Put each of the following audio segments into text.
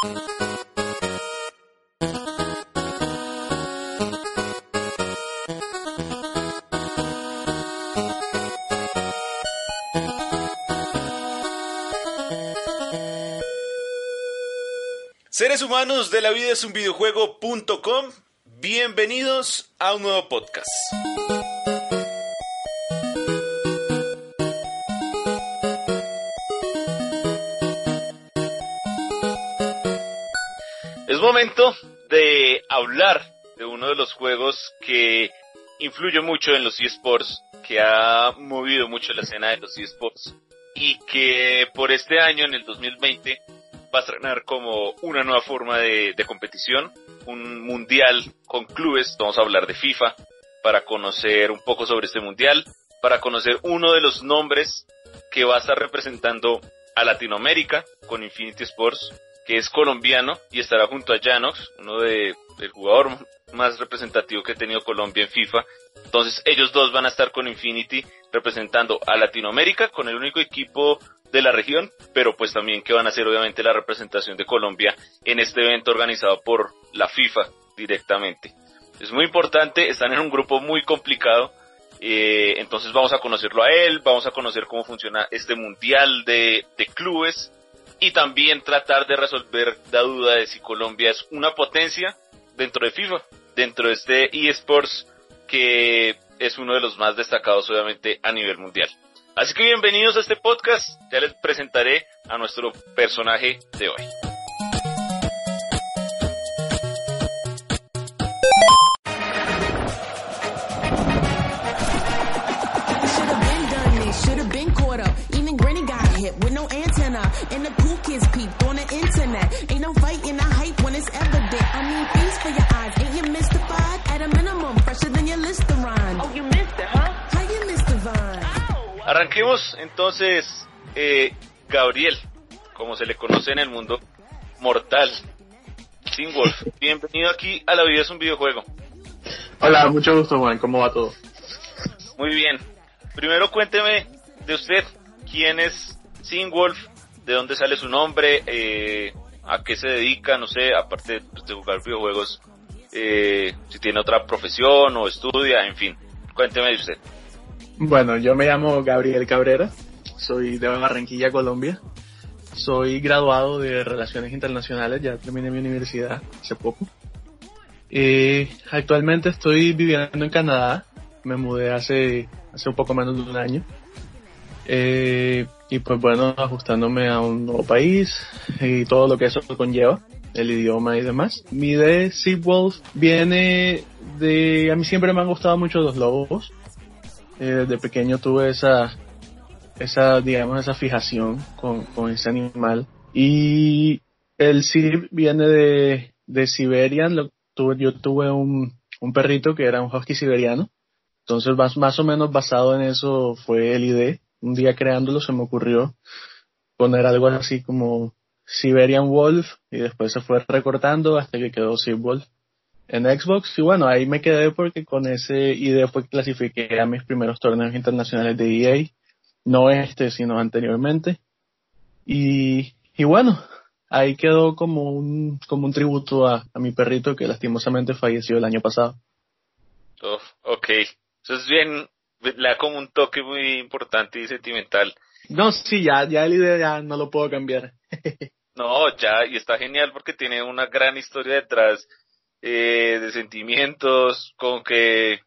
Seres humanos de la vida es un videojuego.com, bienvenidos a un nuevo podcast. Es momento de hablar de uno de los juegos que influye mucho en los eSports, que ha movido mucho la escena de los eSports y que por este año, en el 2020, va a estrenar como una nueva forma de, competición, un mundial con clubes, vamos a hablar de FIFA, para conocer un poco sobre este mundial, para conocer uno de los nombres que va a estar representando a Latinoamérica con Infinity Sports, que es colombiano y estará junto a Janox, uno de, del jugador más representativo que ha tenido Colombia en FIFA. Entonces ellos dos van a estar con Infinity representando a Latinoamérica con el único equipo de la región, pero pues también que van a ser obviamente la representación de Colombia en este evento organizado por la FIFA directamente. Es muy importante, están en un grupo muy complicado, eh, entonces vamos a conocerlo a él, vamos a conocer cómo funciona este mundial de, de clubes y también tratar de resolver la duda de si Colombia es una potencia dentro de FIFA, dentro de este eSports que es uno de los más destacados obviamente a nivel mundial. Así que bienvenidos a este podcast. Ya les presentaré a nuestro personaje de hoy. Arranquemos entonces, eh, Gabriel, como se le conoce en el mundo mortal, Wolf. Bienvenido aquí a La Vida es un videojuego. Hola, mucho gusto Juan, ¿cómo va todo? Muy bien. Primero cuénteme de usted, ¿quién es Sin Wolf? ¿De dónde sale su nombre? Eh, ¿A qué se dedica? No sé, aparte de jugar videojuegos, eh, si tiene otra profesión o estudia, en fin. Cuénteme de usted. Bueno, yo me llamo Gabriel Cabrera, soy de Barranquilla, Colombia. Soy graduado de Relaciones Internacionales, ya terminé mi universidad hace poco. Actualmente estoy viviendo en Canadá, me mudé hace, hace un poco menos de un año. Eh, y pues bueno, ajustándome a un nuevo país y todo lo que eso conlleva, el idioma y demás. Mi de Wolf viene de, a mí siempre me han gustado mucho los lobos, eh, desde pequeño tuve esa, esa, digamos, esa fijación con, con ese animal. Y el Sib viene de, de Siberian, tuve, yo tuve un, un perrito que era un husky siberiano. Entonces, más, más o menos basado en eso fue el ID. Un día creándolo se me ocurrió poner algo así como Siberian Wolf y después se fue recortando hasta que quedó Sib Wolf en Xbox y bueno, ahí me quedé porque con ese idea fue que clasifiqué a mis primeros torneos internacionales de EA, no este, sino anteriormente. Y, y bueno, ahí quedó como un, como un tributo a, mi perrito que lastimosamente falleció el año pasado. Oh, ok, eso es bien, le da como un toque muy importante y sentimental. No, sí, ya, ya el idea ya no lo puedo cambiar. no, ya, y está genial porque tiene una gran historia detrás eh, de sentimientos, con que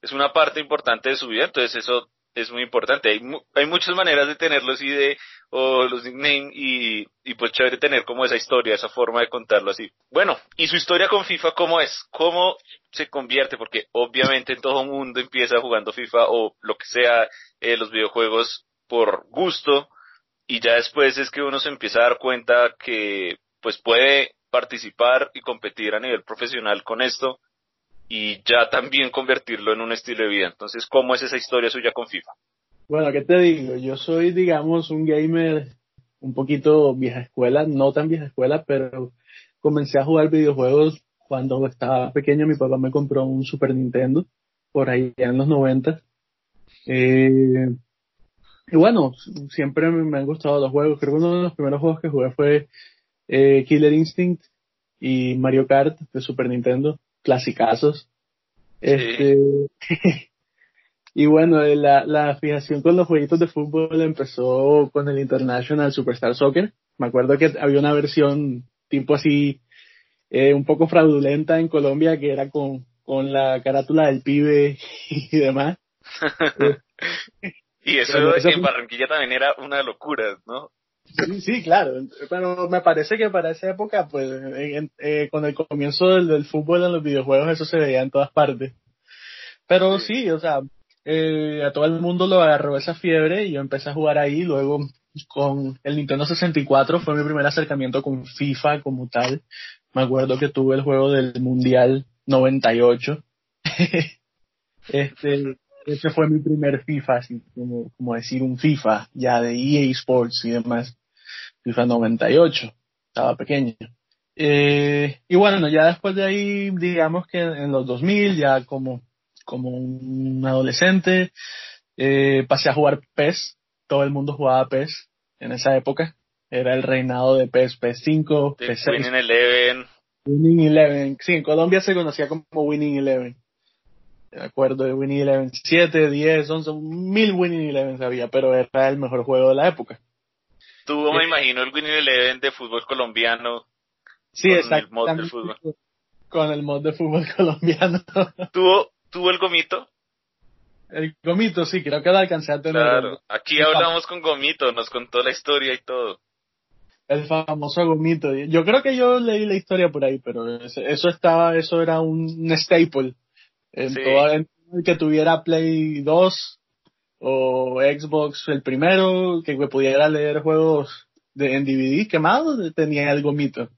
es una parte importante de su vida, entonces eso es muy importante. Hay, hay muchas maneras de tenerlo así de, o los nicknames, y, y pues chévere tener como esa historia, esa forma de contarlo así. Bueno, y su historia con FIFA, ¿cómo es? ¿Cómo se convierte? Porque obviamente todo el mundo empieza jugando FIFA o lo que sea, eh, los videojuegos por gusto, y ya después es que uno se empieza a dar cuenta que pues puede participar y competir a nivel profesional con esto y ya también convertirlo en un estilo de vida. Entonces, ¿cómo es esa historia suya con FIFA? Bueno, ¿qué te digo? Yo soy, digamos, un gamer un poquito vieja escuela, no tan vieja escuela, pero comencé a jugar videojuegos cuando estaba pequeño. Mi papá me compró un Super Nintendo por ahí en los 90. Eh, y bueno, siempre me han gustado los juegos. Creo que uno de los primeros juegos que jugué fue eh, Killer Instinct y Mario Kart de Super Nintendo, clasicazos. Este, y bueno, la, la fijación con los jueguitos de fútbol empezó con el International Superstar Soccer. Me acuerdo que había una versión tipo así, eh, un poco fraudulenta en Colombia que era con, con la carátula del pibe y demás. y eso, en Barranquilla también era una locura, ¿no? Sí, sí, claro, pero me parece que para esa época, pues, eh, con el comienzo del, fútbol en los videojuegos, eso se veía en todas partes. Pero sí, o sea, eh, a todo el mundo lo agarró esa fiebre y yo empecé a jugar ahí. Luego, con el Nintendo 64 fue mi primer acercamiento con FIFA como tal. Me acuerdo que tuve el juego del Mundial 98. este, ese fue mi primer FIFA, así como, como decir un FIFA, ya de EA Sports y demás. FIFA 98, estaba pequeño. Eh, y bueno, ya después de ahí, digamos que en los 2000, ya como, como un adolescente, eh, pasé a jugar PES. Todo el mundo jugaba PES en esa época. Era el reinado de PES, PES 5, PES 6. Winning Eleven. Winning Eleven. Sí, en Colombia se conocía como Winning Eleven. Me acuerdo de Winning Eleven 7, 10, 11, mil Winning Eleven había, pero era el mejor juego de la época. Tuvo, me imagino, el Winning Eleven de fútbol colombiano. Sí, con El mod de fútbol. Con el mod de fútbol colombiano. ¿Tuvo, ¿Tuvo el gomito? El gomito, sí, creo que lo alcancé a tener. Claro, aquí hablamos con gomito, nos contó la historia y todo. El famoso gomito. Yo creo que yo leí la historia por ahí, pero eso estaba, eso era un staple. En todo el que tuviera Play 2 o Xbox el primero, que pudiera leer juegos de, en DVD quemados, tenía el gomito.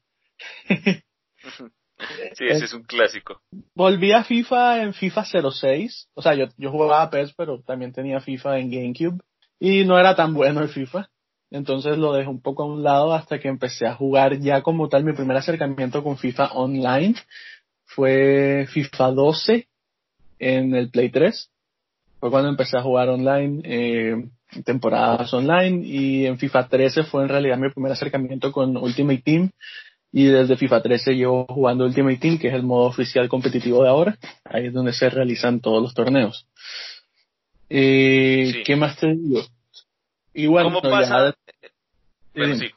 Sí, ese es un clásico. Volví a FIFA en FIFA 06. O sea, yo, yo jugaba PES, pero también tenía FIFA en GameCube. Y no era tan bueno el FIFA. Entonces lo dejé un poco a un lado hasta que empecé a jugar ya como tal. Mi primer acercamiento con FIFA online fue FIFA 12 en el Play 3. Fue cuando empecé a jugar online, eh, temporadas online. Y en FIFA 13 fue en realidad mi primer acercamiento con Ultimate Team y desde FIFA 13 llevo jugando Ultimate Team, que es el modo oficial competitivo de ahora. Ahí es donde se realizan todos los torneos. Eh, ¿Qué más te digo? Bueno, ¿Cómo pasa? Bueno, sí.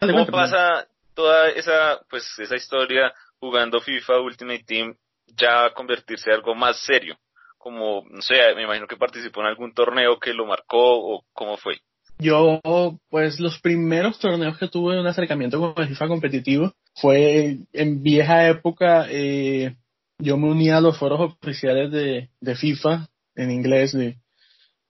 ¿Cómo pasa toda esa, pues, esa historia jugando FIFA Ultimate Team ya convertirse en algo más serio? Como, no sé, me imagino que participó en algún torneo que lo marcó o cómo fue. Yo, pues los primeros torneos que tuve un acercamiento con el FIFA competitivo fue en vieja época, eh, yo me unía a los foros oficiales de, de FIFA en inglés, de,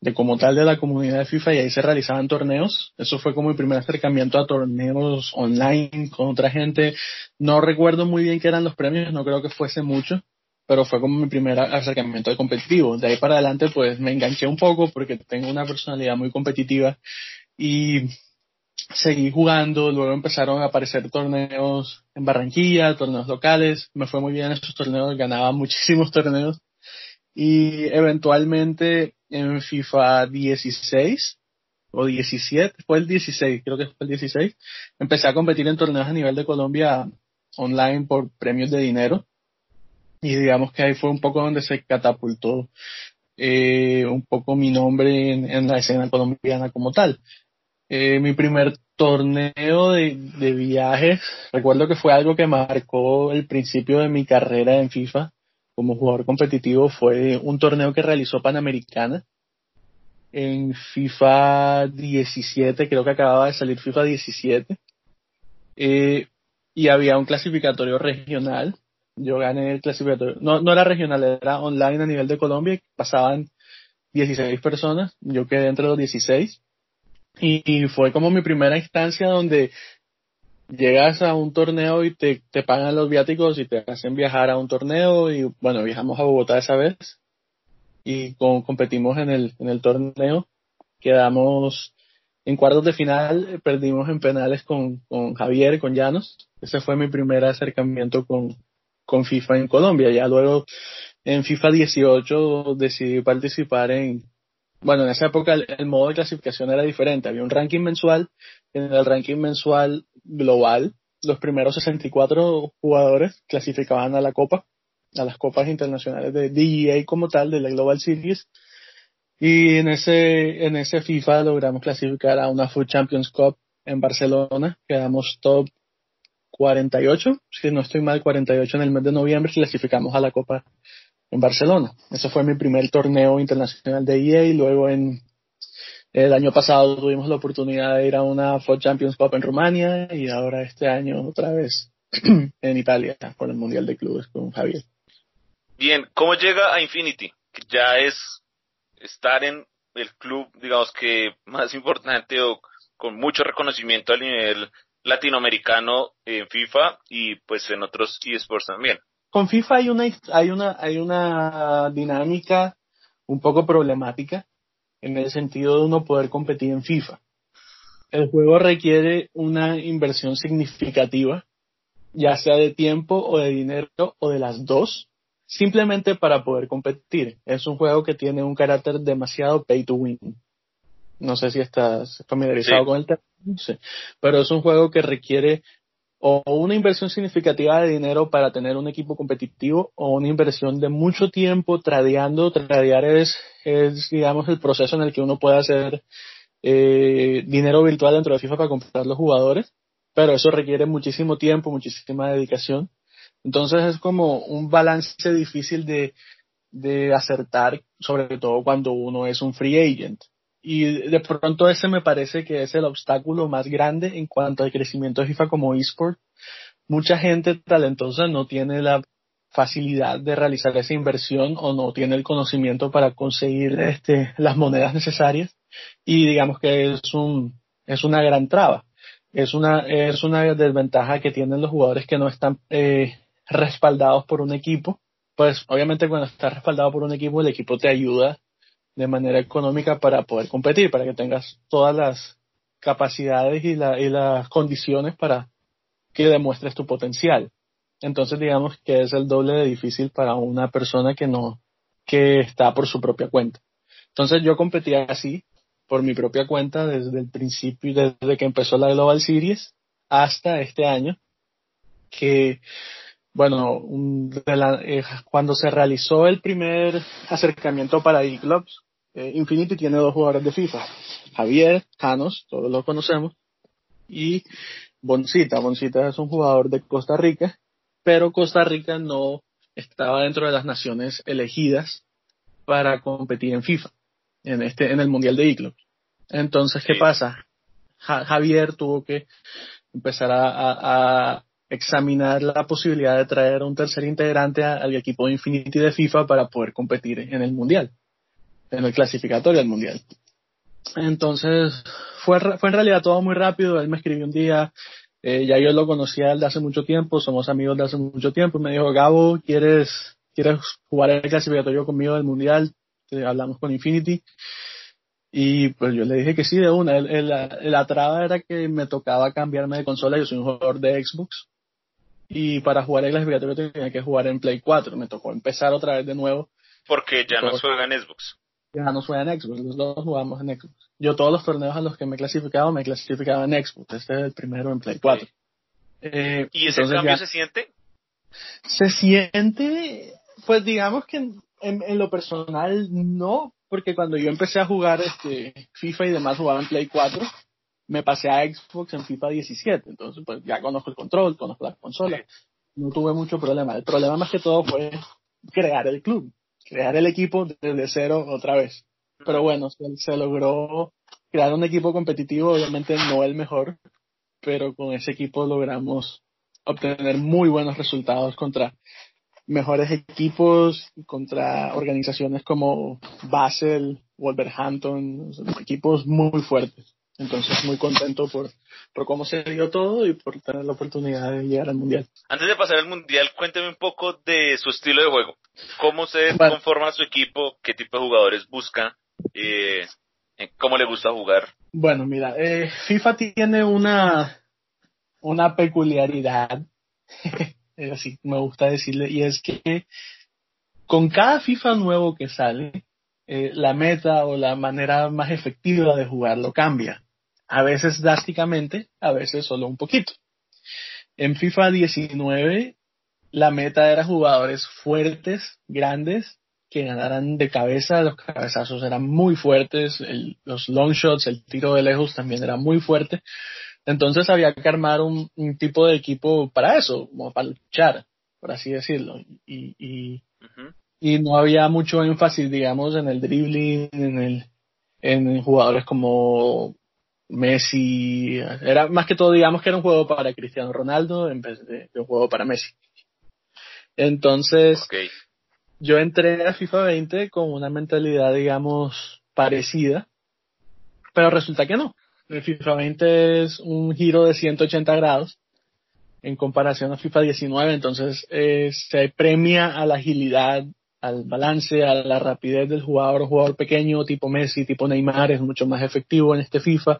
de como tal de la comunidad de FIFA y ahí se realizaban torneos. Eso fue como mi primer acercamiento a torneos online con otra gente. No recuerdo muy bien qué eran los premios, no creo que fuese mucho, pero fue como mi primer acercamiento de competitivo. De ahí para adelante pues me enganché un poco porque tengo una personalidad muy competitiva y seguí jugando, luego empezaron a aparecer torneos en Barranquilla, torneos locales, me fue muy bien en esos torneos, ganaba muchísimos torneos y eventualmente en FIFA 16 o 17, fue el 16, creo que fue el 16, empecé a competir en torneos a nivel de Colombia online por premios de dinero y digamos que ahí fue un poco donde se catapultó eh, un poco mi nombre en, la escena colombiana como tal. Eh, mi primer torneo de, de viajes, recuerdo que fue algo que marcó el principio de mi carrera en FIFA como jugador competitivo, fue un torneo que realizó Panamericana en FIFA 17, creo que acababa de salir FIFA 17, eh, y había un clasificatorio regional yo gané el clasificatorio. No, no era regional, era online a nivel de Colombia. Pasaban 16 personas. Yo quedé entre los 16. Y, fue como mi primera instancia donde llegas a un torneo y te, te pagan los viáticos y te hacen viajar a un torneo. Y bueno, viajamos a Bogotá esa vez. Y con, competimos en el, en el torneo. Quedamos en cuartos de final, perdimos en penales con, con Javier, con Llanos. Ese fue mi primer acercamiento con, con FIFA en Colombia. Ya luego en FIFA 18 decidí participar en, bueno, en esa época el, modo de clasificación era diferente. Había un ranking mensual. En el ranking mensual global. Los primeros 64 jugadores clasificaban a la Copa, a las copas internacionales de DEA como tal, de la Global Series. Y en ese, en ese FIFA logramos clasificar a una Food Champions Cup en Barcelona. Quedamos top 48, si no estoy mal, 48 en el mes de noviembre, clasificamos a la Copa en Barcelona. Ese fue mi primer torneo internacional de EA luego en el año pasado tuvimos la oportunidad de ir a una Food Champions Cup en Rumania y ahora este año otra vez en Italia por el Mundial de Clubes con Javier. Bien, ¿cómo llega a Infinity? Que ya es estar en el club, digamos que más importante o con mucho reconocimiento a nivel latinoamericano en FIFA y pues en otros eSports también. Con FIFA hay una, hay una, hay una dinámica un poco problemática en el sentido de uno poder competir en FIFA. El juego requiere una inversión significativa, ya sea de tiempo o de dinero o de las dos, simplemente para poder competir. Es un juego que tiene un carácter demasiado pay to win. No sé si estás familiarizado con el tema, pero es un juego que requiere o una inversión significativa de dinero para tener un equipo competitivo o una inversión de mucho tiempo tradeando. Tradear es, es digamos, el proceso en el que uno puede hacer eh, dinero virtual dentro de FIFA para comprar los jugadores, pero eso requiere muchísimo tiempo, muchísima dedicación. Entonces es como un balance difícil de, de acertar, sobre todo cuando uno es un free agent. Y de pronto ese me parece que es el obstáculo más grande en cuanto al crecimiento de FIFA como eSport. Mucha gente talentosa no tiene la facilidad de realizar esa inversión o no tiene el conocimiento para conseguir este, las monedas necesarias y digamos que es un, es una gran traba. Es una, es una desventaja que tienen los jugadores que no están eh, respaldados por un equipo. Pues obviamente cuando estás respaldado por un equipo, el equipo te ayuda de manera económica para poder competir, para que tengas todas las capacidades y, la, y las condiciones para que demuestres tu potencial. Entonces digamos que es el doble de difícil para una persona que no, que está por su propia cuenta. Entonces yo competía así, por mi propia cuenta, desde el principio, desde que empezó la Global Series hasta este año, que bueno, eh, cuando se realizó el primer acercamiento para E-Clubs, eh, Infinity tiene dos jugadores de FIFA, Javier Janos, todos lo conocemos, y Boncita. Boncita es un jugador de Costa Rica, pero Costa Rica no estaba dentro de las naciones elegidas para competir en FIFA, en este, en el Mundial de E-Clubs. Entonces, ¿qué pasa? Javier tuvo que empezar a examinar la posibilidad de traer un tercer integrante al equipo de Infinity de FIFA para poder competir en el Mundial, en el clasificatorio del Mundial. Entonces, fue, fue en realidad todo muy rápido. Él me escribió un día, eh, ya yo lo conocía desde hace mucho tiempo, somos amigos de hace mucho tiempo. Me dijo, Gabo, ¿quieres, quieres jugar el clasificatorio conmigo del Mundial? Hablamos con Infinity. Y pues yo le dije que sí, de una. la traba era que me tocaba cambiarme de consola. Yo soy un jugador de Xbox. Y para jugar el clasificatorio tenía que jugar en Play 4. Me tocó empezar otra vez de nuevo. Porque ya no juega en Xbox. Ya no juega en Xbox, los dos jugamos en Xbox. Yo todos los torneos a los que me he clasificado, me he clasificado en Xbox. Este es el primero en Play 4. Eh, ¿Y ese cambio se siente? Se siente, pues digamos que en, en, lo personal no, porque cuando yo empecé a jugar este FIFA y demás jugaba en Play 4 me pasé a Xbox en FIFA 17, entonces pues ya conozco el control, conozco la consola, no tuve mucho problema. El problema más que todo fue crear el club, crear el equipo desde cero otra vez. Pero bueno, se, logró crear un equipo competitivo, obviamente no el mejor, pero con ese equipo logramos obtener muy buenos resultados contra mejores equipos, contra organizaciones como Basel, Wolverhampton, equipos muy fuertes. Entonces, muy contento por, por cómo se dio todo y por tener la oportunidad de llegar al Mundial. Antes de pasar al Mundial, cuénteme un poco de su estilo de juego. ¿Cómo se conforma su equipo? ¿Qué tipo de jugadores busca? Eh, ¿Cómo le gusta jugar? Bueno, mira, eh, FIFA tiene una, una peculiaridad, así me gusta decirle, y es que con cada FIFA nuevo que sale, eh, la meta o la manera más efectiva de jugarlo cambia. A veces drásticamente, a veces solo un poquito. En FIFA 19 la meta era jugadores fuertes, grandes, que ganaran de cabeza, los cabezazos eran muy fuertes, los long shots, el tiro de lejos también era muy fuerte. Entonces había que armar un, tipo de equipo para eso, como para luchar, por así decirlo. Y, y, y no había mucho énfasis, digamos, en el dribbling, en el en jugadores como Messi. Era más que todo, digamos, que era un juego para Cristiano Ronaldo en vez de, un juego para Messi. Entonces, yo entré a FIFA 20 con una mentalidad, digamos, parecida, pero resulta que no. El FIFA 20 es un giro de 180 grados en comparación a FIFA 19, entonces eh, se premia a la agilidad, al balance, a la rapidez del jugador, jugador pequeño tipo Messi, tipo Neymar, es mucho más efectivo en este FIFA.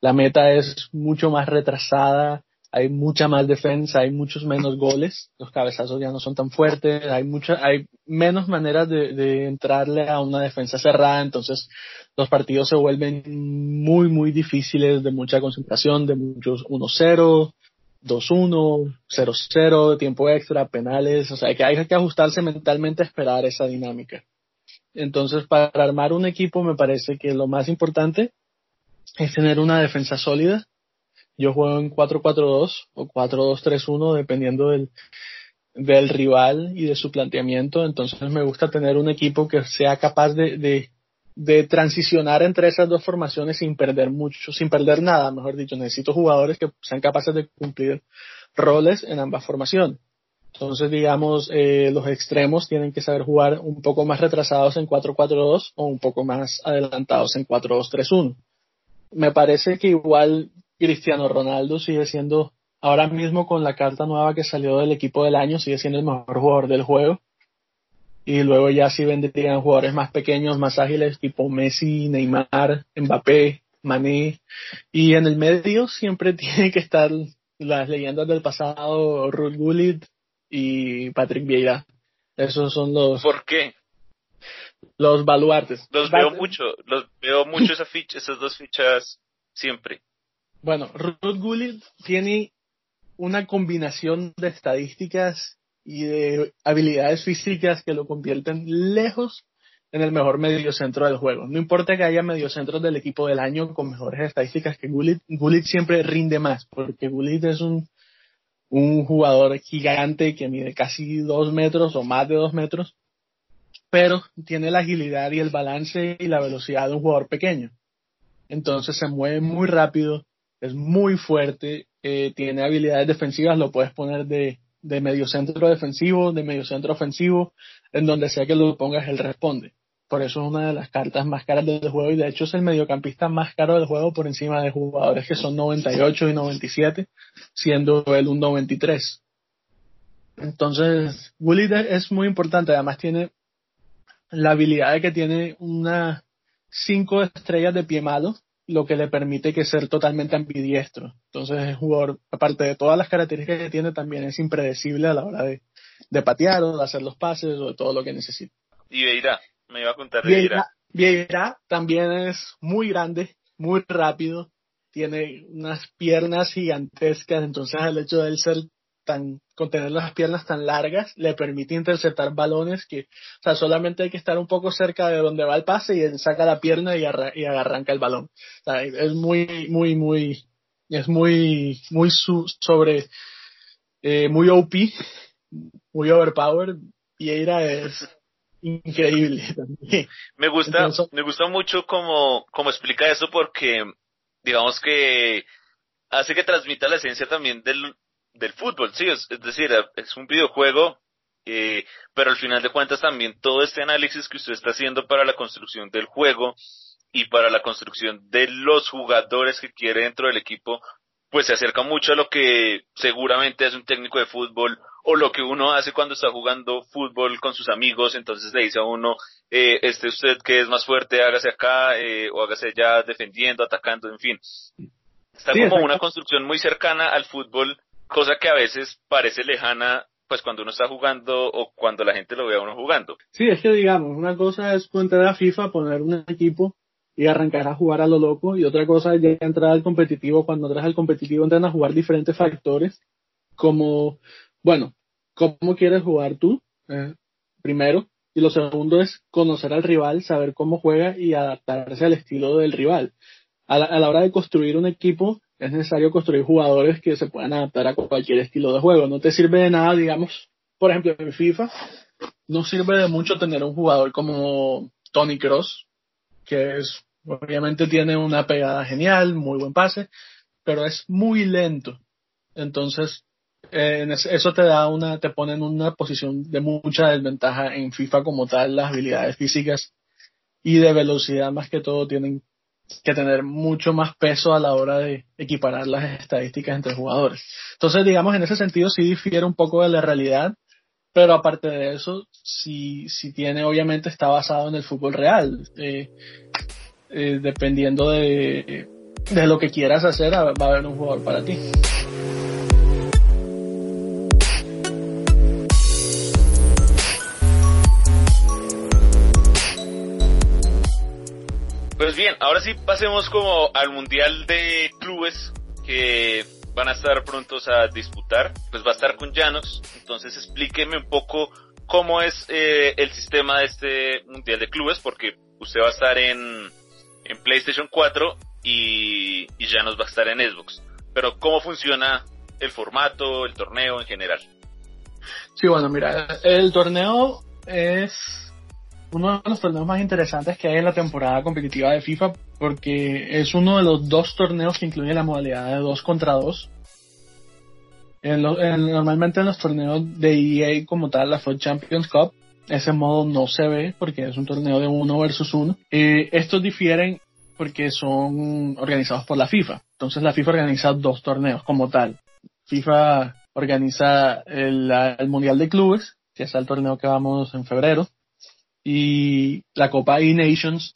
La meta es mucho más retrasada, hay mucha más defensa, hay muchos menos goles, los cabezazos ya no son tan fuertes, hay mucha, hay menos maneras de, de entrarle a una defensa cerrada, entonces los partidos se vuelven muy, muy difíciles, de mucha concentración, de muchos 1-0, 2-1, 0-0, de tiempo extra, penales, o sea, que hay que ajustarse mentalmente a esperar esa dinámica. Entonces, para armar un equipo me parece que lo más importante es tener una defensa sólida. Yo juego en 4-4-2 o 4-2-3-1 dependiendo del, del rival y de su planteamiento. Entonces me gusta tener un equipo que sea capaz de, de de transicionar entre esas dos formaciones sin perder mucho, sin perder nada, mejor dicho. Necesito jugadores que sean capaces de cumplir roles en ambas formaciones. Entonces, digamos, eh, los extremos tienen que saber jugar un poco más retrasados en 4-4-2 o un poco más adelantados en 4-2-3-1. Me parece que igual Cristiano Ronaldo sigue siendo, ahora mismo con la carta nueva que salió del equipo del año, sigue siendo el mejor jugador del juego y luego ya sí vendrían jugadores más pequeños, más ágiles, tipo Messi, Neymar, Mbappé, Mané. Y en el medio siempre tienen que estar las leyendas del pasado, Ruth Gullit y Patrick Vieira. Esos son los... ¿Por qué? Los baluartes. Los veo mucho, los veo mucho esa ficha, esas dos fichas siempre. Bueno, Ruth Gullit tiene una combinación de estadísticas y de habilidades físicas que lo convierten lejos en el mejor mediocentro del juego. No importa que haya mediocentros del equipo del año con mejores estadísticas que Gullit, Gullit siempre rinde más, porque Gullit es un, un jugador gigante que mide casi dos metros o más de dos metros, pero tiene la agilidad y el balance y la velocidad de un jugador pequeño. Entonces se mueve muy rápido, es muy fuerte, eh, tiene habilidades defensivas, lo puedes poner de de medio centro defensivo, de medio centro ofensivo, en donde sea que lo pongas, él responde. Por eso es una de las cartas más caras del juego y de hecho es el mediocampista más caro del juego por encima de jugadores que son 98 y 97, siendo él un 93. Entonces, Willy es muy importante, además tiene la habilidad de que tiene una cinco estrellas de pie malo, lo que le permite que ser totalmente ambidiestro. Entonces el jugador, aparte de todas las características que tiene, también es impredecible a la hora de, de patear o de hacer los pases o de todo lo que necesita. Y Vieira, me iba a contar Vieira. Vieira también es muy grande, muy rápido, tiene unas piernas gigantescas, entonces el hecho de él ser tan, con tener las piernas tan largas, le permite interceptar balones que, o sea, solamente hay que estar un poco cerca de donde va el pase y él saca la pierna y, y arranca el balón. O sea, es muy, muy, muy, es muy, muy sobre, eh, muy OP, muy overpowered. Vieira es increíble Me gusta, me gusta mucho como, como explica eso porque, digamos que hace que transmita la esencia también del, del fútbol, sí, es, decir, es un videojuego, eh, pero al final de cuentas también todo este análisis que usted está haciendo para la construcción del juego y para la construcción de los jugadores que quiere dentro del equipo, pues se acerca mucho a lo que seguramente es un técnico de fútbol o lo que uno hace cuando está jugando fútbol con sus amigos, entonces le dice a uno, eh, este usted que es más fuerte, hágase acá, eh, o hágase allá defendiendo, atacando, en fin. Está como una construcción muy cercana al fútbol cosa que a veces parece lejana pues cuando uno está jugando o cuando la gente lo ve a uno jugando. Sí, es que digamos, una cosa es entrar a FIFA, poner un equipo y arrancar a jugar a lo loco. Y otra cosa es ya entrar al competitivo. Cuando entras al competitivo entran a jugar diferentes factores como, bueno, cómo quieres jugar tú, eh, primero. Y lo segundo es conocer al rival, saber cómo juega y adaptarse al estilo del rival. A la, a la hora de construir un equipo, es necesario construir jugadores que se puedan adaptar a cualquier estilo de juego. No te sirve de nada, digamos, por ejemplo, en FIFA, no sirve de mucho tener un jugador como Tony Cross, que es, obviamente tiene una pegada genial, muy buen pase, pero es muy lento. Entonces, eh, eso te da una, te pone en una posición de mucha desventaja en FIFA como tal, las habilidades físicas y de velocidad más que todo tienen que tener mucho más peso a la hora de equiparar las estadísticas entre jugadores. Entonces, digamos, en ese sentido sí difiere un poco de la realidad, pero aparte de eso, sí, sí tiene, obviamente está basado en el fútbol real. Eh, eh, dependiendo de, de lo que quieras hacer, va a haber un jugador para ti. Ahora sí pasemos como al Mundial de Clubes que van a estar prontos a disputar. Pues va a estar con Llanos, entonces explíqueme un poco cómo es eh, el sistema de este Mundial de Clubes, porque usted va a estar en, en PlayStation 4 y, y Llanos va a estar en Xbox. Pero cómo funciona el formato, el torneo en general. Sí, bueno, mira, el torneo es uno de los torneos más interesantes que hay en la temporada competitiva de FIFA porque es uno de los dos torneos que incluye la modalidad de 2 contra 2. normalmente en los torneos de EA como tal, la FUT Champions Cup, ese modo no se ve porque es un torneo de uno versus uno. estos difieren porque son organizados por la FIFA. Entonces la FIFA organiza dos torneos como tal. FIFA organiza el, el Mundial de Clubes, que es el torneo que vamos en febrero, y la Copa E-Nations,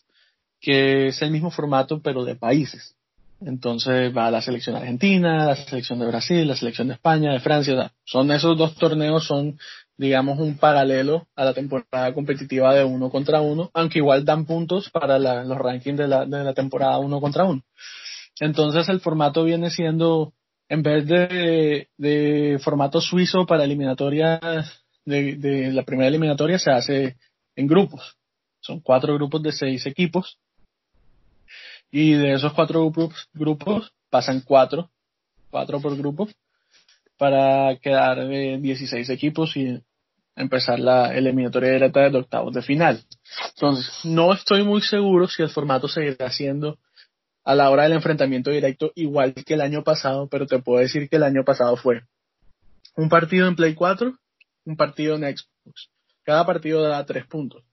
que es el mismo formato pero de países. Entonces va la selección argentina, la selección de Brasil, la selección de España, de Francia. Son esos dos torneos, son digamos un paralelo a la temporada competitiva de uno contra uno, aunque igual dan puntos para los rankings de la, de la temporada uno contra uno. Entonces el formato viene siendo, en vez de, de formato suizo para eliminatoria, de, de la primera eliminatoria se hace en grupos. Son cuatro grupos de seis equipos. Y de esos cuatro grupos, grupos pasan cuatro, cuatro por grupo, para quedar de 16 equipos y empezar la eliminatoria directa de octavos de final. Entonces, no estoy muy seguro si el formato seguirá siendo a la hora del enfrentamiento directo igual que el año pasado, pero te puedo decir que el año pasado fue un partido en Play 4, un partido en Xbox. Cada partido da tres puntos.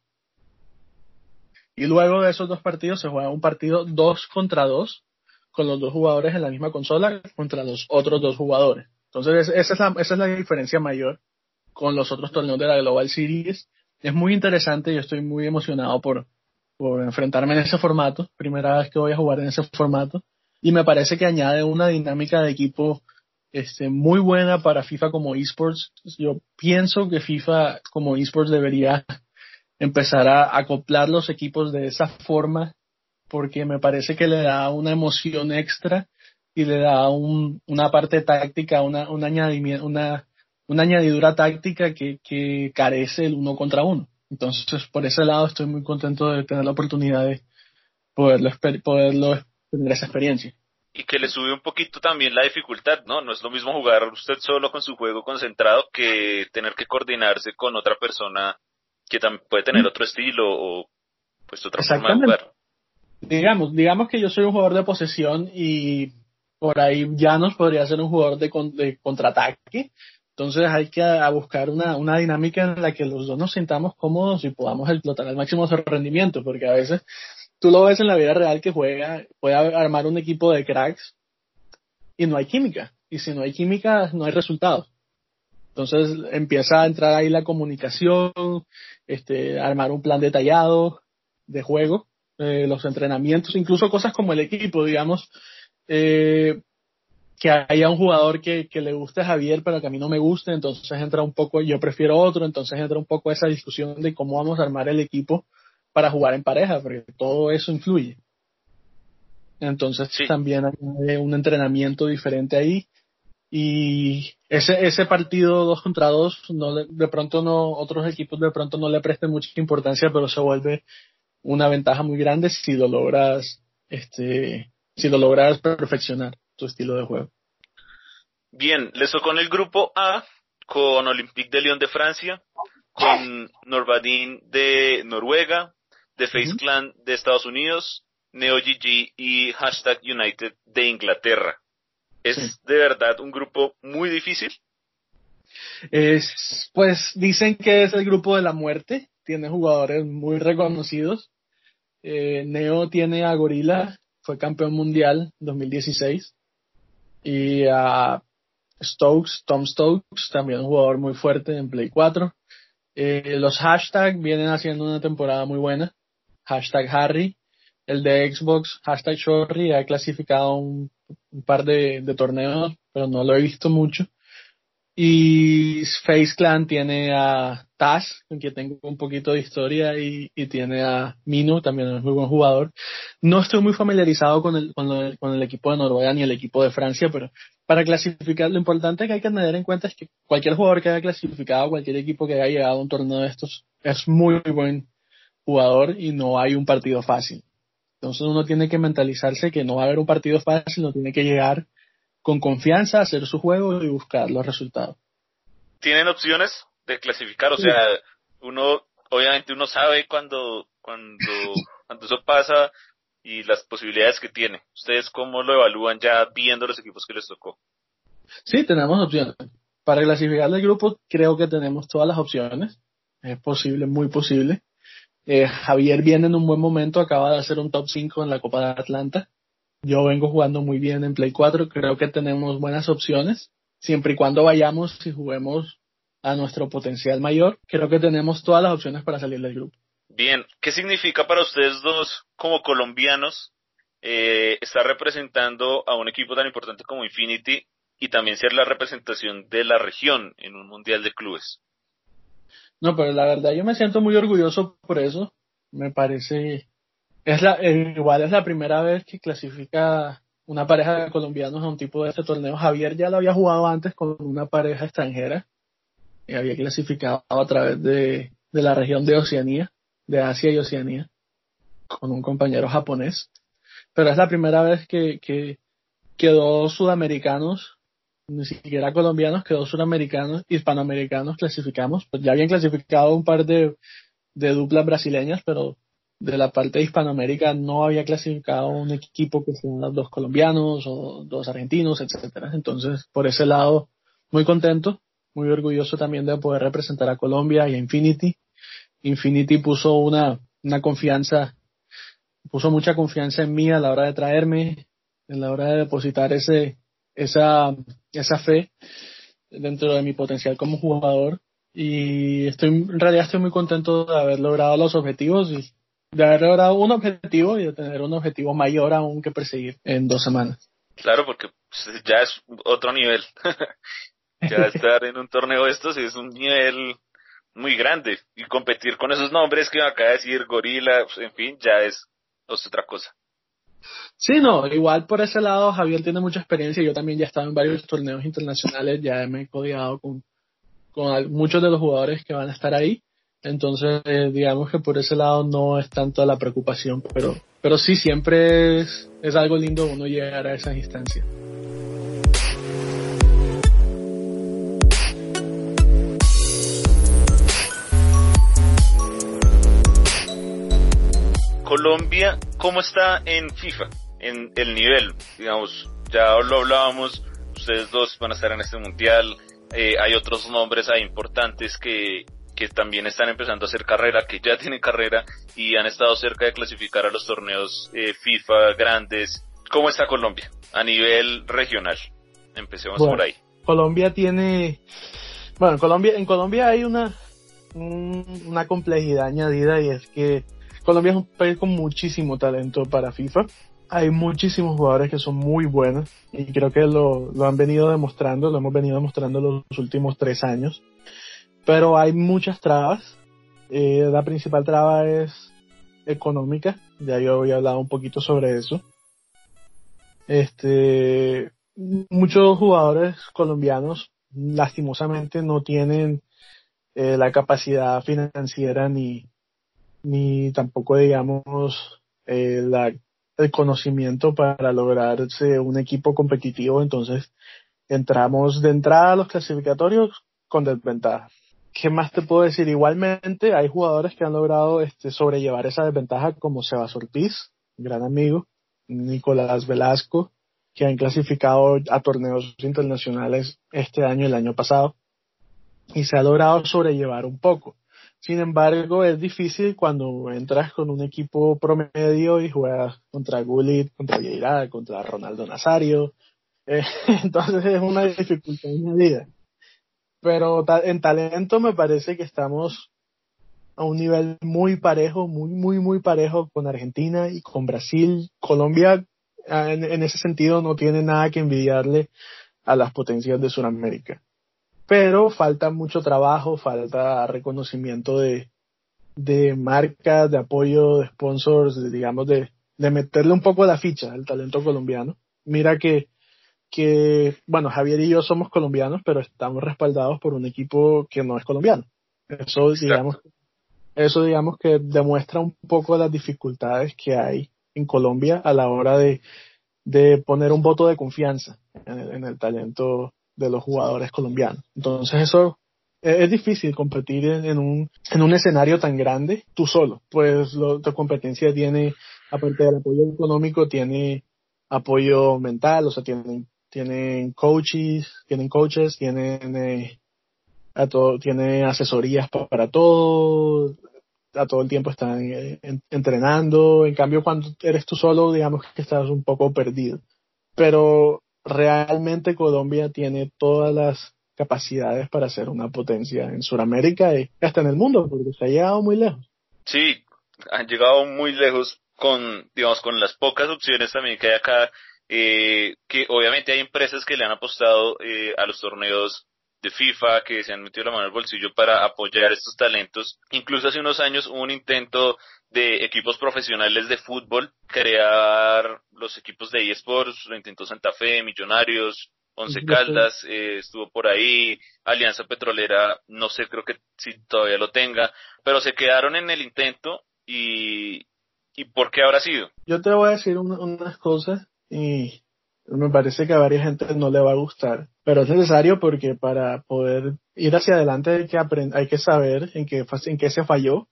Y luego de esos dos partidos se juega un partido dos contra dos con los dos jugadores en la misma consola contra los otros dos jugadores. Entonces esa es la, esa es la diferencia mayor con los otros torneos de la Global Series. Es muy interesante, yo estoy muy emocionado por, por enfrentarme en ese formato, primera vez que voy a jugar en ese formato, y me parece que añade una dinámica de equipo este, muy buena para FIFA como esports. Yo pienso que FIFA como esports debería empezar a acoplar los equipos de esa forma porque me parece que le da una emoción extra y le da un, una parte táctica, una, una, añadidura táctica que, que carece el uno contra uno. Entonces, por ese lado estoy muy contento de tener la oportunidad de poderlo, poderlo tener esa experiencia y que le sube un poquito también la dificultad, ¿no? No es lo mismo jugar usted solo con su juego concentrado que tener que coordinarse con otra persona que también puede tener mm. otro estilo o pues otra forma de jugar. Digamos, digamos que yo soy un jugador de posesión y por ahí ya nos podría ser un jugador de, de contraataque. Entonces hay que buscar una, una dinámica en la que los dos nos sintamos cómodos y podamos explotar al máximo su rendimiento, porque a veces tú lo ves en la vida real que juega, puede armar un equipo de cracks y no hay química. Y si no hay química, no hay resultados. Entonces empieza a entrar ahí la comunicación, este, armar un plan detallado de juego, eh, los entrenamientos, incluso cosas como el equipo, digamos, eh, que haya un jugador que, que le guste a Javier, pero que a mí no me guste, entonces entra un poco, yo prefiero otro, entonces entra un poco esa discusión de cómo vamos a armar el equipo para jugar en pareja, porque todo eso influye. Entonces también hay un entrenamiento diferente ahí. Y ese, ese partido dos contra dos, no de pronto no, otros equipos de pronto no le presten mucha importancia, pero se vuelve una ventaja muy grande si lo logras, este, si lo logras perfeccionar tu estilo de juego. Bien, les tocó en el grupo A con Olympique de Lyon de Francia, con Norvadin de Noruega, The Face Clan de Estados Unidos, NeoGG y Hashtag United de Inglaterra. ¿Es de verdad un grupo muy difícil? Es, pues dicen que es el grupo de la muerte, tiene jugadores muy reconocidos. Eh, Neo tiene a Gorilla, fue campeón mundial 2016. Y a Stokes, Tom Stokes, también un jugador muy fuerte en Play 4. Eh, los hashtags vienen haciendo una temporada muy buena. Hashtag Harry. El de Xbox, hashtag Shorty, ha clasificado un, par de, torneos, pero no lo he visto mucho. Y Face Clan tiene a Taz, con quien tengo un poquito de historia, y, tiene a Mino, también es muy buen jugador. No estoy muy familiarizado con el, con, con el equipo de Noruega ni el equipo de Francia, pero para clasificar, lo importante que hay que tener en cuenta es que cualquier jugador que haya clasificado, cualquier equipo que haya llegado a un torneo de estos, es muy buen jugador y no hay un partido fácil. Entonces uno tiene que mentalizarse que no va a haber un partido fácil, no tiene que llegar con confianza, hacer su juego y buscar los resultados. ¿Tienen opciones de clasificar? O sea, uno, obviamente uno sabe cuando, cuando, cuando eso pasa, y las posibilidades que tiene. ¿Ustedes cómo lo evalúan ya viendo los equipos que les tocó? Sí, tenemos opciones. Para clasificar el grupo creo que tenemos todas las opciones. Es posible, muy posible. Eh, Javier viene en un buen momento, acaba de hacer un top 5 en la Copa de Atlanta. Yo vengo jugando muy bien en Play 4, creo que tenemos buenas opciones. Siempre y cuando vayamos y juguemos a nuestro potencial mayor, creo que tenemos todas las opciones para salir del grupo. Bien, ¿qué significa para ustedes dos como colombianos eh, estar representando a un equipo tan importante como Infinity y también ser la representación de la región en un mundial de clubes? No, pero la verdad yo me siento muy orgulloso por eso. Me parece es la eh, igual es la primera vez que clasifica una pareja de colombianos a un tipo de este torneo. Javier ya lo había jugado antes con una pareja extranjera y había clasificado a través de, de la región de Oceanía de Asia y Oceanía con un compañero japonés. Pero es la primera vez que, que, quedó sudamericanos, ni siquiera colombianos, quedó sudamericanos, hispanoamericanos clasificamos. Pues ya habían clasificado un par de, de duplas brasileñas, pero de la parte de Hispanoamérica no había clasificado un equipo que fueran dos colombianos o dos argentinos, etcétera. Entonces, por ese lado, muy contento, muy orgulloso también de poder representar a Colombia y a Infinity Infinity puso una, una confianza, puso mucha confianza en mí a la hora de traerme, en la hora de depositar ese, esa, esa fe dentro de mi potencial como jugador. Y estoy, en realidad estoy muy contento de haber logrado los objetivos y de haber logrado un objetivo y de tener un objetivo mayor aún que perseguir en dos semanas. Claro, porque pues, ya es otro nivel. ya estar en un torneo de estos es un nivel muy grande y competir con esos nombres que me acaba de decir Gorila, pues, en fin, ya es, otra cosa. Sí, no, igual por ese lado Javier tiene mucha experiencia, yo también ya he estado en varios torneos internacionales, ya me he codiado con, con muchos de los jugadores que van a estar ahí, entonces eh, digamos que por ese lado no es tanto la preocupación, pero, pero sí siempre es, es algo lindo uno llegar a esas instancias. Colombia, ¿cómo está en FIFA? En el nivel, digamos, ya lo hablábamos, ustedes dos van a estar en este mundial, eh, hay otros nombres ahí importantes que, que también están empezando a hacer carrera, que ya tienen carrera y han estado cerca de clasificar a los torneos eh, FIFA grandes. ¿Cómo está Colombia a nivel regional? Empecemos por ahí. Colombia tiene, bueno, en Colombia, en Colombia hay una, una complejidad añadida y es que Colombia es un país con muchísimo talento para FIFA. Hay muchísimos jugadores que son muy buenos y creo que lo, han venido demostrando, lo hemos venido demostrando los últimos tres años. Pero hay muchas trabas. Eh, la principal traba es económica, ya yo había hablado un poquito sobre eso. Este, muchos jugadores colombianos lastimosamente no tienen eh, la capacidad financiera ni, ni tampoco digamos eh, el conocimiento para lograrse un equipo competitivo, entonces entramos de entrada a los clasificatorios con desventaja. ¿Qué más te puedo decir? Igualmente hay jugadores que han logrado este, sobrellevar esa desventaja como Sebas Ortiz, gran amigo, Nicolás Velasco, que han clasificado a torneos internacionales este año y el año pasado, y se ha logrado sobrellevar un poco. Sin embargo, es difícil cuando entras con un equipo promedio y juegas contra Gullit, contra Vieira, contra Ronaldo Nazario. Eh, entonces es una dificultad añadida. Pero en talento me parece que estamos a un nivel muy parejo, muy, muy, muy parejo con Argentina y con Brasil. Colombia, ah, en, en ese sentido, no tiene nada que envidiarle a las potencias de Sudamérica pero falta mucho trabajo, falta reconocimiento de, de marcas, de apoyo, de sponsors, de, digamos, de, de meterle un poco la ficha al talento colombiano. Mira que, que, bueno, Javier y yo somos colombianos, pero estamos respaldados por un equipo que no es colombiano. Eso, digamos, eso digamos que demuestra un poco las dificultades que hay en Colombia a la hora de, de poner un voto de confianza en el, en el talento de los jugadores colombianos. Entonces eso es, difícil competir en, un, en un escenario tan grande tú solo. Pues lo, tu competencia tiene, aparte del apoyo económico, tiene apoyo mental, o sea, tienen, tienen coaches, tienen coaches, tienen, eh, a todo, tiene asesorías para todo, a todo el tiempo están eh, entrenando. En cambio, cuando eres tú solo, digamos que estás un poco perdido. Pero realmente Colombia tiene todas las capacidades para ser una potencia en Sudamérica y hasta en el mundo, porque se ha llegado muy lejos. Sí, han llegado muy lejos con, digamos, con las pocas opciones también que hay acá, eh, que obviamente hay empresas que le han apostado eh, a los torneos de FIFA, que se han metido la mano en el bolsillo para apoyar estos talentos. Incluso hace unos años hubo un intento de equipos profesionales de fútbol, crear los equipos de eSports, lo intentó Santa Fe, Millonarios, Once Caldas, eh, estuvo por ahí, Alianza Petrolera, no sé, creo que si todavía lo tenga, pero se quedaron en el intento y, y ¿por qué habrá sido? Yo te voy a decir unas cosas y me parece que a varias gente no le va a gustar, pero es necesario porque para poder ir hacia adelante hay que hay que saber en qué, en qué se falló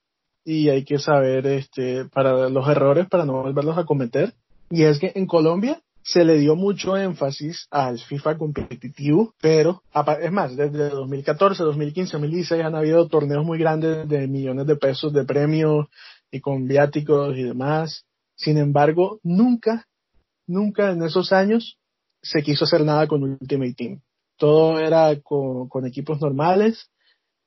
y hay que saber este, para los errores para no volverlos a cometer. Y es que en Colombia se le dio mucho énfasis al FIFA competitivo, pero es más, desde 2014, 2015, 2016 han habido torneos muy grandes de millones de pesos de premios y con viáticos y demás. Sin embargo, nunca, nunca en esos años se quiso hacer nada con Ultimate Team. Todo era con, equipos normales.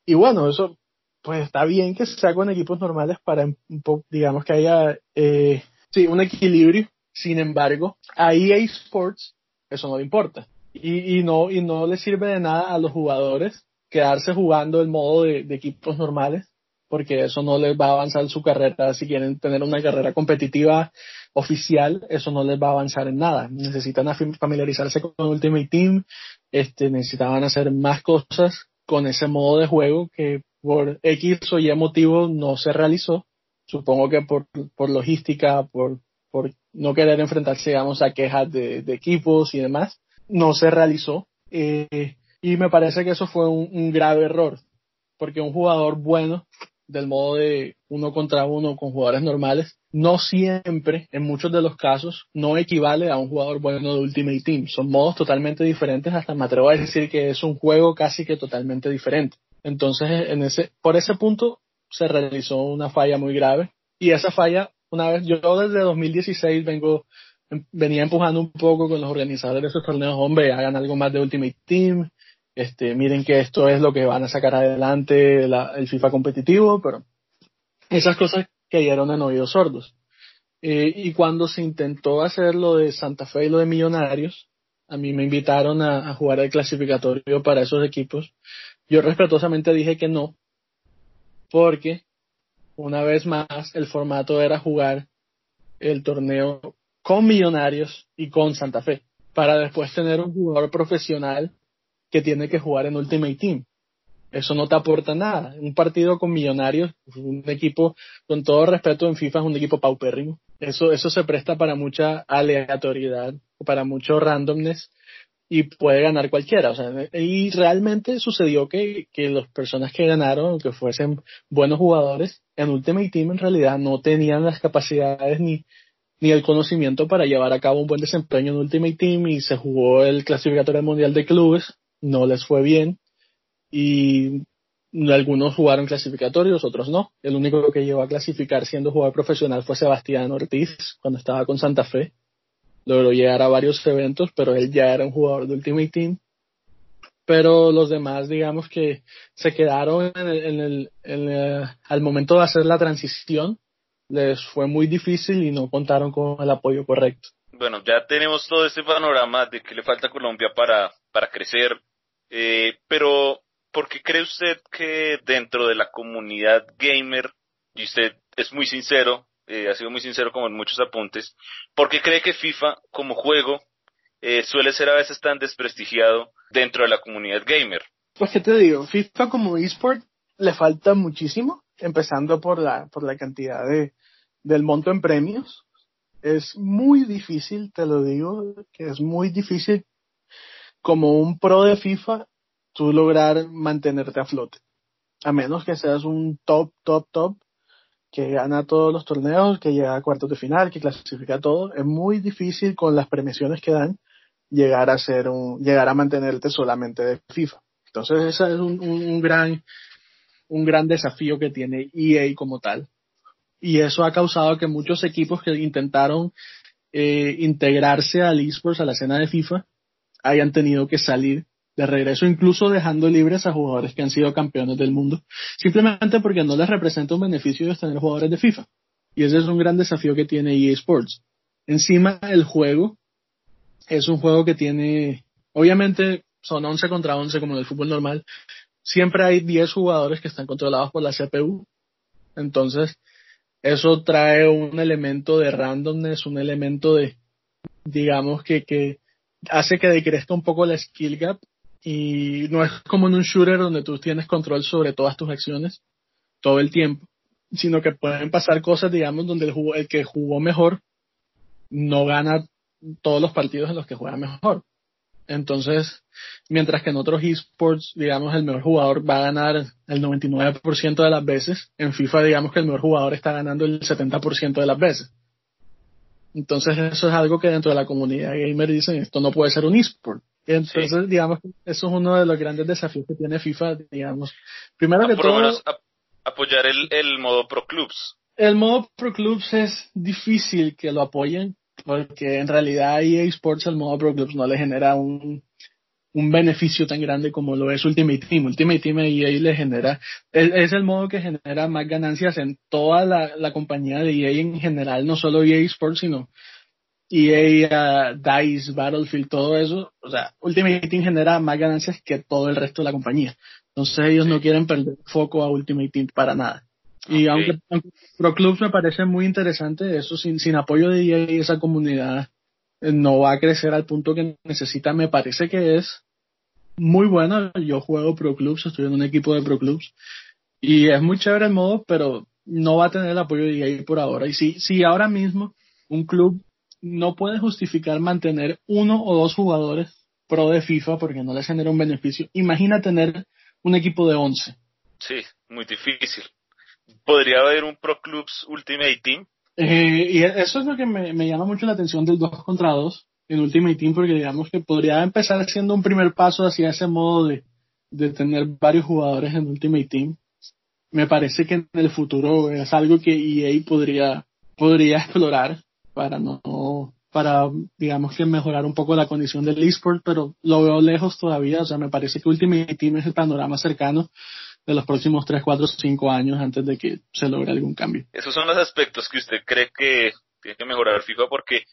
Y bueno, eso pues está bien que sea con equipos normales para, un poco, digamos que haya, eh, sí, un equilibrio. Sin embargo, a EA Sports eso no le importa. Y, y, no, y no le sirve de nada a los jugadores quedarse jugando el modo de, equipos normales, porque eso no les va a avanzar su carrera. Si quieren tener una carrera competitiva oficial, eso no les va a avanzar en nada. Necesitan familiarizarse con Ultimate Team, este, necesitaban hacer más cosas con ese modo de juego que por X o Y motivo no se realizó. Supongo que por, por logística, por, por no querer enfrentarse, digamos, a quejas de, equipos y demás, no se realizó. Eh, y me parece que eso fue un, grave error, porque un jugador bueno, del modo de uno contra uno con jugadores normales, no siempre, en muchos de los casos, no equivale a un jugador bueno de Ultimate Team. Son modos totalmente diferentes, hasta me atrevo a decir que es un juego casi que totalmente diferente. Entonces, en ese, por ese punto se realizó una falla muy grave. Y esa falla, una vez, yo desde 2016 vengo, venía empujando un poco con los organizadores de esos torneos, hombre, hagan algo más de Ultimate Team, este, miren que esto es lo que van a sacar adelante el FIFA competitivo, pero esas cosas cayeron en oídos sordos. Eh, y cuando se intentó hacer lo de Santa Fe y lo de Millonarios, a mí me invitaron a, a jugar el clasificatorio para esos equipos yo respetuosamente dije que no, porque una vez más el formato era jugar el torneo con Millonarios y con Santa Fe, para después tener un jugador profesional que tiene que jugar en Ultimate Team. Eso no te aporta nada. Un partido con Millonarios, un equipo, con todo respeto en FIFA, es un equipo paupérrimo. Eso, eso se presta para mucha aleatoriedad, para mucho randomness y puede ganar cualquiera. O sea, y realmente sucedió que, que las personas que ganaron, que fuesen buenos jugadores, en Ultimate Team en realidad no tenían las capacidades ni, ni el conocimiento para llevar a cabo un buen desempeño en Ultimate Team y se jugó el clasificatorio mundial de clubes, no les fue bien y algunos jugaron clasificatorios, otros no. El único que llegó a clasificar siendo jugador profesional fue Sebastián Ortiz cuando estaba con Santa Fe logró llegar a varios eventos, pero él ya era un jugador de Ultimate Team. Pero los demás, digamos que se quedaron en el, al momento de hacer la transición, les fue muy difícil y no contaron con el apoyo correcto. Bueno, ya tenemos todo este panorama de que le falta Colombia para, para crecer, eh, pero ¿por qué cree usted que dentro de la comunidad gamer, y usted es muy sincero, eh, ha sido muy sincero como en muchos apuntes, porque cree que FIFA como juego eh, suele ser a veces tan desprestigiado dentro de la comunidad gamer. Pues qué te digo, FIFA como esport le falta muchísimo, empezando por la, por la cantidad de, del monto en premios. Es muy difícil, te lo digo, que es muy difícil como un pro de FIFA tú lograr mantenerte a flote. A menos que seas un top, top, top que gana todos los torneos, que llega a cuartos de final, que clasifica todo, es muy difícil con las premiaciones que dan llegar a ser un, llegar a mantenerte solamente de FIFA. Entonces ese es un, un, gran, un gran desafío que tiene EA como tal. Y eso ha causado que muchos equipos que intentaron eh, integrarse al esports, a la escena de FIFA, hayan tenido que salir de regreso, incluso dejando libres a jugadores que han sido campeones del mundo, simplemente porque no les representa un beneficio de tener jugadores de FIFA. Y ese es un gran desafío que tiene EA Sports. Encima, el juego es un juego que tiene, obviamente son 11 contra 11 como en el fútbol normal, siempre hay 10 jugadores que están controlados por la CPU. Entonces, eso trae un elemento de randomness, un elemento de, digamos que, que hace que decrezca un poco la skill gap y no es como en un shooter donde tú tienes control sobre todas tus acciones todo el tiempo, sino que pueden pasar cosas, digamos, donde el, el que jugó mejor no gana todos los partidos en los que juega mejor. Entonces, mientras que en otros esports, digamos, el mejor jugador va a ganar el 99% de las veces, en FIFA, digamos que el mejor jugador está ganando el 70% de las veces. Entonces, eso es algo que dentro de la comunidad gamer dicen, esto no puede ser un esport. Entonces, digamos, eso es uno de los grandes desafíos que tiene FIFA, digamos. Primero que todo... apoyar el, el modo Pro Clubs. El modo Pro Clubs es difícil que lo apoyen, porque en realidad EA Sports el modo Pro Clubs no le genera un, un beneficio tan grande como lo es Ultimate Team. Ultimate Team a EA le genera, es, el modo que genera más ganancias en toda la, la compañía de EA en general, no solo EA Sports, sino EA, DICE, Battlefield, todo eso, o sea, Ultimate Team genera más ganancias que todo el resto de la compañía. Entonces ellos no quieren perder foco a Ultimate Team para nada. Y aunque, Pro Clubs me parece muy interesante, eso sin, sin apoyo de EA y esa comunidad eh, no va a crecer al punto que necesita. Me parece que es muy bueno. Yo juego Pro Clubs, estoy en un equipo de Pro Clubs y es muy chévere el modo, pero no va a tener el apoyo de EA por ahora. Y si, si ahora mismo un club no puede justificar mantener uno o dos jugadores pro de FIFA porque no les genera un beneficio. Imagina tener un equipo de 11. Sí, muy difícil. ¿Podría haber un Pro Clubs Ultimate Team? Eh, y eso es lo que me, llama mucho la atención del 2 contra 2 en Ultimate Team porque digamos que podría empezar haciendo un primer paso hacia ese modo de, de tener varios jugadores en Ultimate Team. Me parece que en el futuro es algo que EA podría, podría explorar para no para digamos que mejorar un poco la condición del eSport, pero lo veo lejos todavía, o sea, me parece que Ultimate Team es el panorama cercano de los próximos 3, 4, 5 años antes de que se logre algún cambio. Esos son los aspectos que usted cree que tiene que mejorar FIFA porque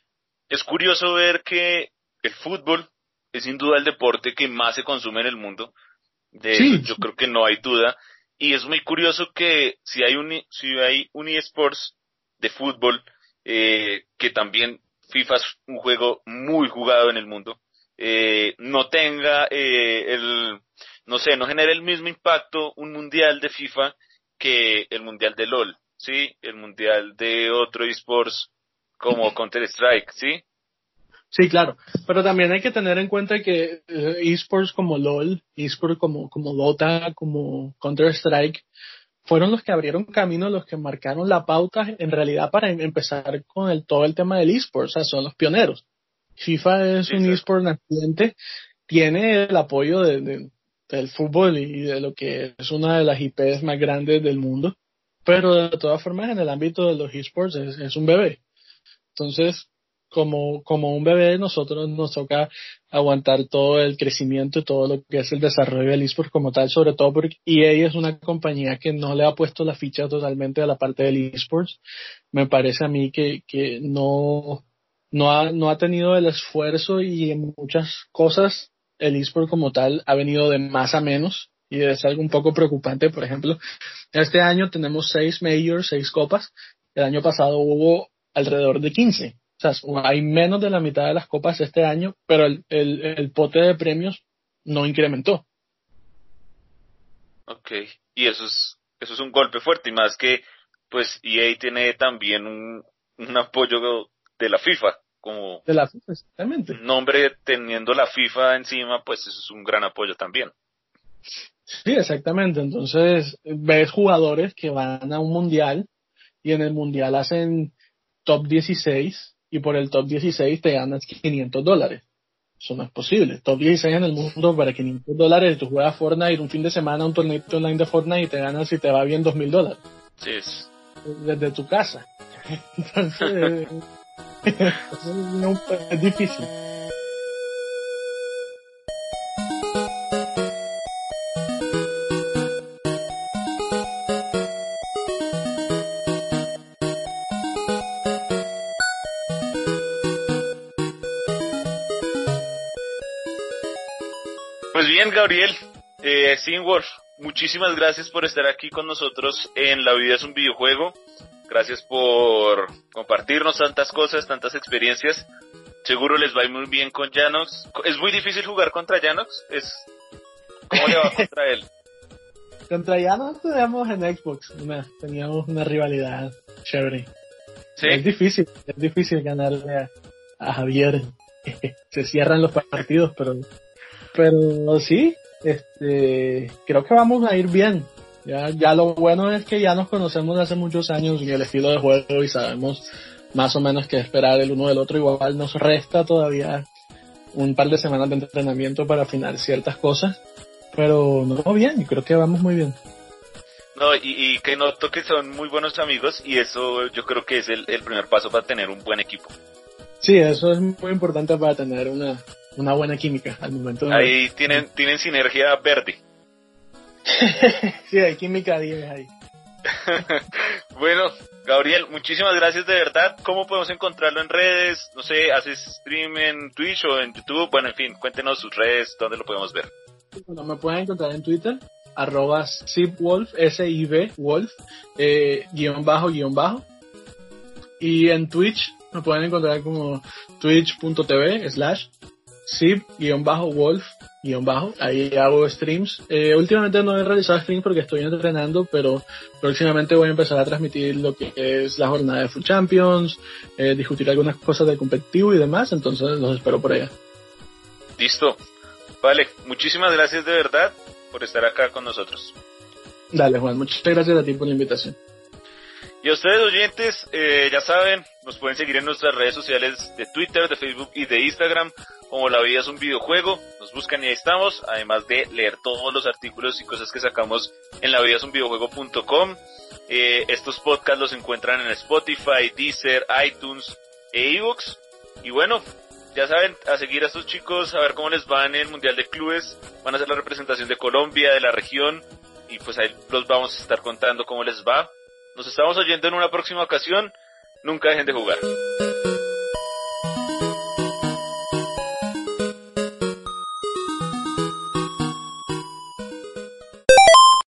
es curioso ver que el fútbol es sin duda el deporte que más se consume en el mundo. De sí. yo creo que no hay duda. Y es muy curioso que si hay un, si hay un eSports de fútbol, eh, que también FIFA es un juego muy jugado en el mundo, eh, no tenga eh, el, no sé, no genere el mismo impacto un mundial de FIFA que el mundial de LOL, ¿sí? El mundial de otro esports como Counter Strike, ¿sí? Sí, claro, pero también hay que tener en cuenta que eh, esports como LOL, esports como, como Dota, como Counter Strike, fueron los que abrieron camino, los que marcaron la pauta en realidad para em-, empezar con el, todo el tema del esports, o sea, son los pioneros. FIFA es un esport naciente, tiene el apoyo de, del fútbol y de lo que es una de las IPs más grandes del mundo, pero de todas formas en el ámbito de los esports es, es un bebé. Entonces, como, como un bebé, nosotros nos toca aguantar todo el crecimiento y todo lo que es el desarrollo del eSport como tal, sobre todo porque EA es una compañía que no le ha puesto la ficha totalmente a la parte del eSports. Me parece a mí que, que no, no ha, no ha tenido el esfuerzo y en muchas cosas el eSport como tal ha venido de más a menos y es algo un poco preocupante. Por ejemplo, este año tenemos seis majors, seis copas. El año pasado hubo alrededor de 15 hay menos de la mitad de las copas este año, pero el, el, pote de premios no incrementó. Ok, y eso es, eso es un golpe fuerte, y más que, pues, EA tiene también un, un apoyo de la FIFA, como... De la FIFA, exactamente. Nombre teniendo la FIFA encima, pues eso es un gran apoyo también. Sí, exactamente. Entonces, ves jugadores que van a un mundial y en el mundial hacen top 16 y por el top 16 te ganas 500 dólares. Eso no es posible. Top 16 en el mundo para 500 dólares, tú juegas Fortnite un fin de semana, un torneo online de Fortnite y te ganas si te va bien 2000 dólares. Sí. Es. Desde tu casa. Entonces, es difícil. Gabriel, eh, Wolf, muchísimas gracias por estar aquí con nosotros en La Vida es un videojuego. Gracias por compartirnos tantas cosas, tantas experiencias. Seguro les va a ir muy bien con Janox. Es muy difícil jugar contra Janox. Es... ¿Cómo le va contra él? contra Janox teníamos en Xbox. Una, teníamos una rivalidad chévere. ¿Sí? Es difícil, es difícil ganarle a Javier. Se cierran los partidos, pero pero sí, este, creo que vamos a ir bien. Ya, ya lo bueno es que ya nos conocemos hace muchos años y el estilo de juego y sabemos más o menos qué esperar el uno del otro. Igual nos resta todavía un par de semanas de entrenamiento para afinar ciertas cosas. Pero no, bien, creo que vamos muy bien. No, y, y, que noto que son muy buenos amigos y eso yo creo que es el, el primer paso para tener un buen equipo. Sí, eso es muy importante para tener una, una buena química al momento. De... Ahí tienen, tienen sinergia verde. sí, hay química 10 ahí. bueno, Gabriel, muchísimas gracias de verdad. ¿Cómo podemos encontrarlo en redes? No sé, ¿haces stream en Twitch o en YouTube? Bueno, en fin, cuéntenos sus redes, ¿dónde lo podemos ver? Bueno, me pueden encontrar en Twitter, arroba sibwolf, S-I-B, wolf, eh, guion bajo, guion bajo. Y en Twitch me pueden encontrar como twitch.tv slash zip-wolf bajo, ahí hago streams. Eh, últimamente no he realizado streams porque estoy entrenando, pero próximamente voy a empezar a transmitir lo que es la jornada de Full Champions, eh, discutir algunas cosas del competitivo y demás, entonces los espero por allá. Listo. Vale, muchísimas gracias de verdad por estar acá con nosotros. Dale Juan, muchas gracias a ti por la invitación. Y a ustedes oyentes, eh, ya saben, nos pueden seguir en nuestras redes sociales de Twitter, de Facebook y de Instagram, como La Vida es un videojuego, nos buscan y ahí estamos, además de leer todos los artículos y cosas que sacamos en lavidasunvideojuego.com. Eh, estos podcasts los encuentran en Spotify, Deezer, iTunes e iVoox. Y bueno, ya saben, a seguir a estos chicos, a ver cómo les va en el Mundial de Clubes, van a hacer la representación de Colombia, de la región, y pues ahí los vamos a estar contando cómo les va. Nos estamos oyendo en una próxima ocasión. Nunca dejen de jugar.